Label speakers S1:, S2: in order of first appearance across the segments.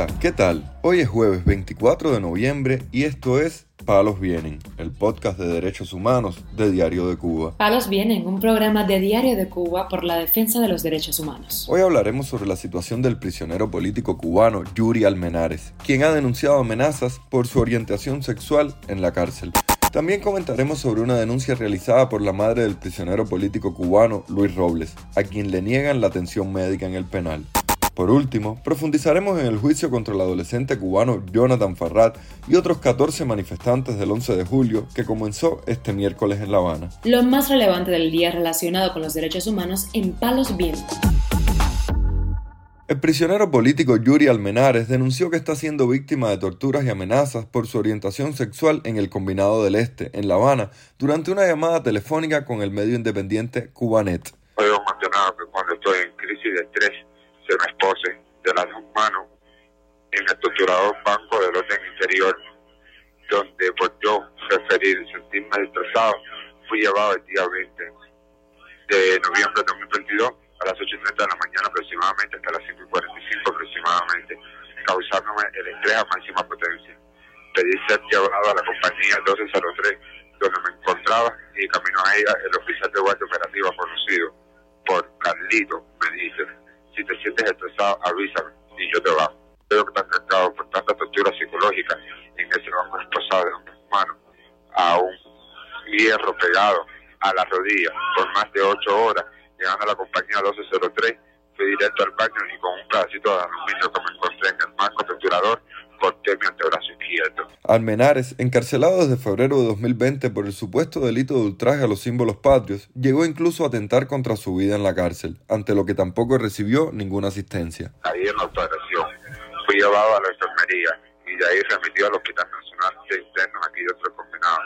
S1: Hola, ¿qué tal? Hoy es jueves 24 de noviembre y esto es Palos Vienen, el podcast de derechos humanos de Diario de Cuba.
S2: Palos Vienen, un programa de Diario de Cuba por la defensa de los derechos humanos.
S1: Hoy hablaremos sobre la situación del prisionero político cubano Yuri Almenares, quien ha denunciado amenazas por su orientación sexual en la cárcel. También comentaremos sobre una denuncia realizada por la madre del prisionero político cubano Luis Robles, a quien le niegan la atención médica en el penal. Por último, profundizaremos en el juicio contra el adolescente cubano Jonathan Farrat y otros 14 manifestantes del 11 de julio que comenzó este miércoles en La Habana.
S2: Lo más relevante del día relacionado con los derechos humanos en Palos Vientos.
S1: El prisionero político Yuri Almenares denunció que está siendo víctima de torturas y amenazas por su orientación sexual en el Combinado del Este, en La Habana, durante una llamada telefónica con el medio independiente Cubanet.
S3: Puedo mencionar que cuando estoy en crisis de estrés se me expose de las dos manos en el torturador banco del orden interior, donde por yo preferir sentirme estresado, fui llevado el día 20 de noviembre de 2022 a las 8.30 de la mañana aproximadamente hasta las 5.45 aproximadamente, causándome el estrés a máxima potencia. Pedí ser llevado a la compañía 1203 donde me encontraba y camino a ella el oficial de guardia operativa conocido por Carlito me dice si te sientes estresado, avísame y yo te bajo. Creo que están cargado por tanta tortura psicológica en ese banco esposado de mis manos a un hierro pegado a la rodilla por más de ocho horas, llegando a la compañía 1203, fui directo al baño y con un pedacito de aluminio que me encontré en el marco torturador, corté mi antebrazo izquierdo.
S1: Almenares, encarcelado desde febrero de 2020 por el supuesto delito de ultraje a los símbolos patrios, llegó incluso a atentar contra su vida en la cárcel, ante lo que tampoco recibió ninguna asistencia.
S3: Ahí en la operación fui llevado a la enfermería y de ahí remitido al Hospital Nacional de Internos aquí de otro combinado,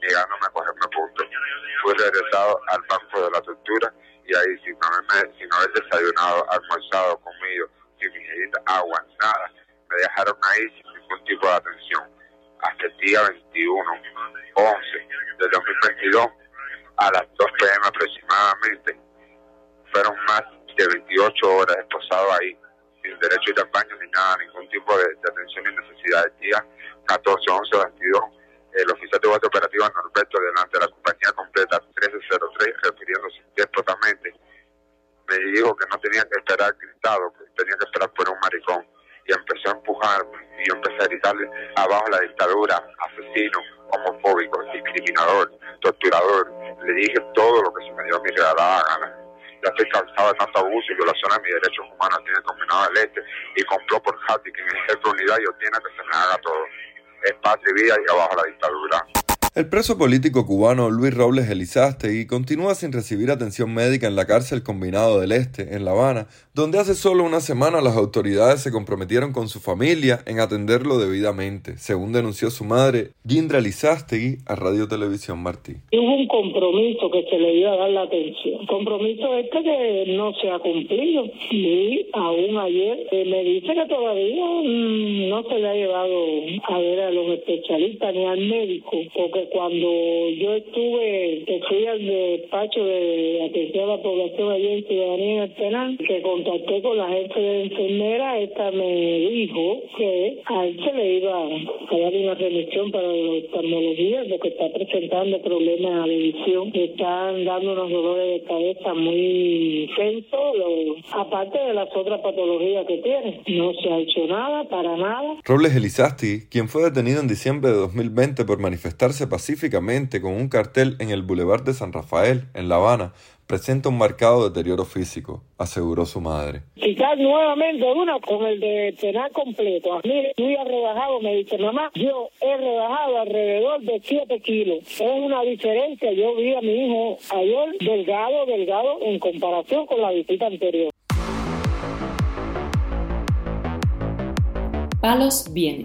S3: negándome a cogerme puntos. Fui regresado al banco de la tortura y ahí sin haberme, sin haber desayunado, almorzado, comido, sin ingerir agua, nada, me dejaron ahí sin ningún tipo de atención. Hasta el día 21, 11 del 2022, a las 2 pm aproximadamente, fueron más de 28 horas esposado ahí, sin derecho al baño ni nada, ningún tipo de, de atención ni necesidad. El día 14, 11, 22, el oficial de guardia operativa Norberto, delante de la compañía completa 1303, refiriéndose déspotamente, me dijo que no tenía que esperar gritado, que tenía que esperar por un maricón y empezó a empujarme yo empecé a gritarle abajo la dictadura, asesino, homofóbico, discriminador, torturador. Le dije todo lo que se me dio a mi regalada gana. Ya estoy cansado de tanto abuso y violación a mis derechos humanos el Combinado del Este y compró por Hati que en el jefe de unidad y ordena que se me haga todo. Es patria y vida y abajo la dictadura.
S1: El preso político cubano Luis Robles Elizástegui continúa sin recibir atención médica en la cárcel Combinado del Este, en La Habana, donde hace solo una semana las autoridades se comprometieron con su familia en atenderlo debidamente, según denunció su madre, Gindra Elizástegui, a Radio Televisión Martí.
S4: Hubo un compromiso que se le iba a dar la atención. Compromiso este que no se ha cumplido. Y aún ayer eh, me dice que todavía mmm, no se le ha llevado a ver a los especialistas ni al médico, porque cuando yo estuve, que fui al despacho de atención a la población allí en Ciudadanía en el penal, que contacté con la jefe de enfermera, esta me dijo que a él se le iba a dar una remisión para la oftalmología porque está presentando problemas de visión, le están dando unos dolores de cabeza muy intensos, aparte de las otras patologías que tiene. No se ha hecho nada, para nada.
S1: Robles Elizasti, quien fue detenido en diciembre de 2020 por manifestarse pacíficamente con un cartel en el Boulevard de San Rafael, en La Habana, presenta un marcado deterioro físico, aseguró su madre.
S4: Quizás nuevamente una con el de penal completo. A mí muy rebajado, me dice mamá, yo he rebajado alrededor de 7 kilos. Es una diferencia. Yo vi a mi hijo ayer delgado, delgado en comparación con la visita anterior.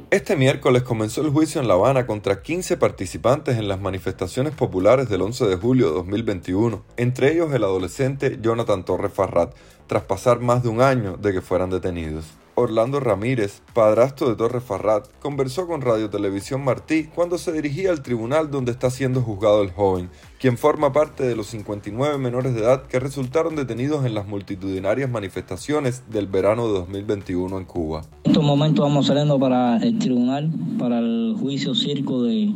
S1: Este miércoles comenzó el juicio en La Habana contra 15 participantes en las manifestaciones populares del 11 de julio de 2021, entre ellos el adolescente Jonathan Torres Farrat, tras pasar más de un año de que fueran detenidos. Orlando Ramírez, padrastro de Torres Farrat, conversó con Radio Televisión Martí cuando se dirigía al tribunal donde está siendo juzgado el joven, quien forma parte de los 59 menores de edad que resultaron detenidos en las multitudinarias manifestaciones del verano de 2021 en Cuba.
S5: Estos momentos vamos saliendo para el tribunal, para el juicio circo de,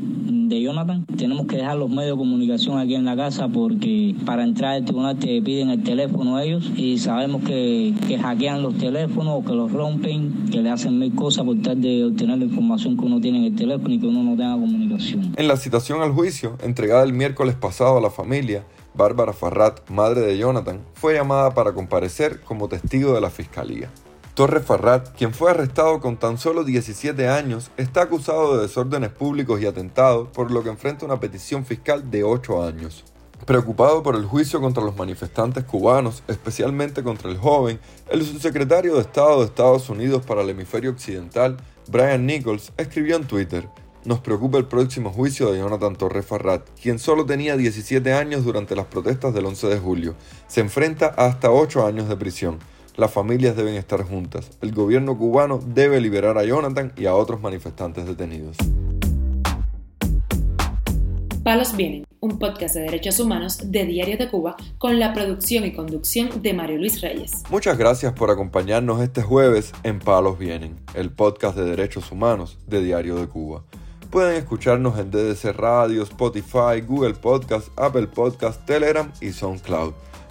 S5: Jonathan. Tenemos que dejar los medios de comunicación aquí en la casa porque para entrar al tribunal te piden el teléfono ellos y sabemos que, hackean los teléfonos o que los rompen, que le hacen mil cosas por tal de obtener la información que uno tiene en el teléfono y que uno no tenga comunicación.
S1: En la citación al juicio, entregada el miércoles pasado a la familia, Bárbara Farrat, madre de Jonathan, fue llamada para comparecer como testigo de la fiscalía. Torres Farrat, quien fue arrestado con tan solo 17 años, está acusado de desórdenes públicos y atentados, por lo que enfrenta una petición fiscal de 8 años. Preocupado por el juicio contra los manifestantes cubanos, especialmente contra el joven, el subsecretario de Estado de Estados Unidos para el hemisferio occidental, Brian Nichols, escribió en Twitter, nos preocupa el próximo juicio de Jonathan Torres Farrat, quien solo tenía 17 años durante las protestas del 11 de julio. Se enfrenta a hasta 8 años de prisión. Las familias deben estar juntas. El gobierno cubano debe liberar a Jonathan y a otros manifestantes detenidos.
S2: Palos Vienen, un podcast de derechos humanos de Diario de Cuba con la producción y conducción de Mario Luis Reyes.
S1: Muchas gracias por acompañarnos este jueves en Palos Vienen, el podcast de derechos humanos de Diario de Cuba. Pueden escucharnos en DDC Radio, Spotify, Google Podcast, Apple Podcast, Telegram y SoundCloud.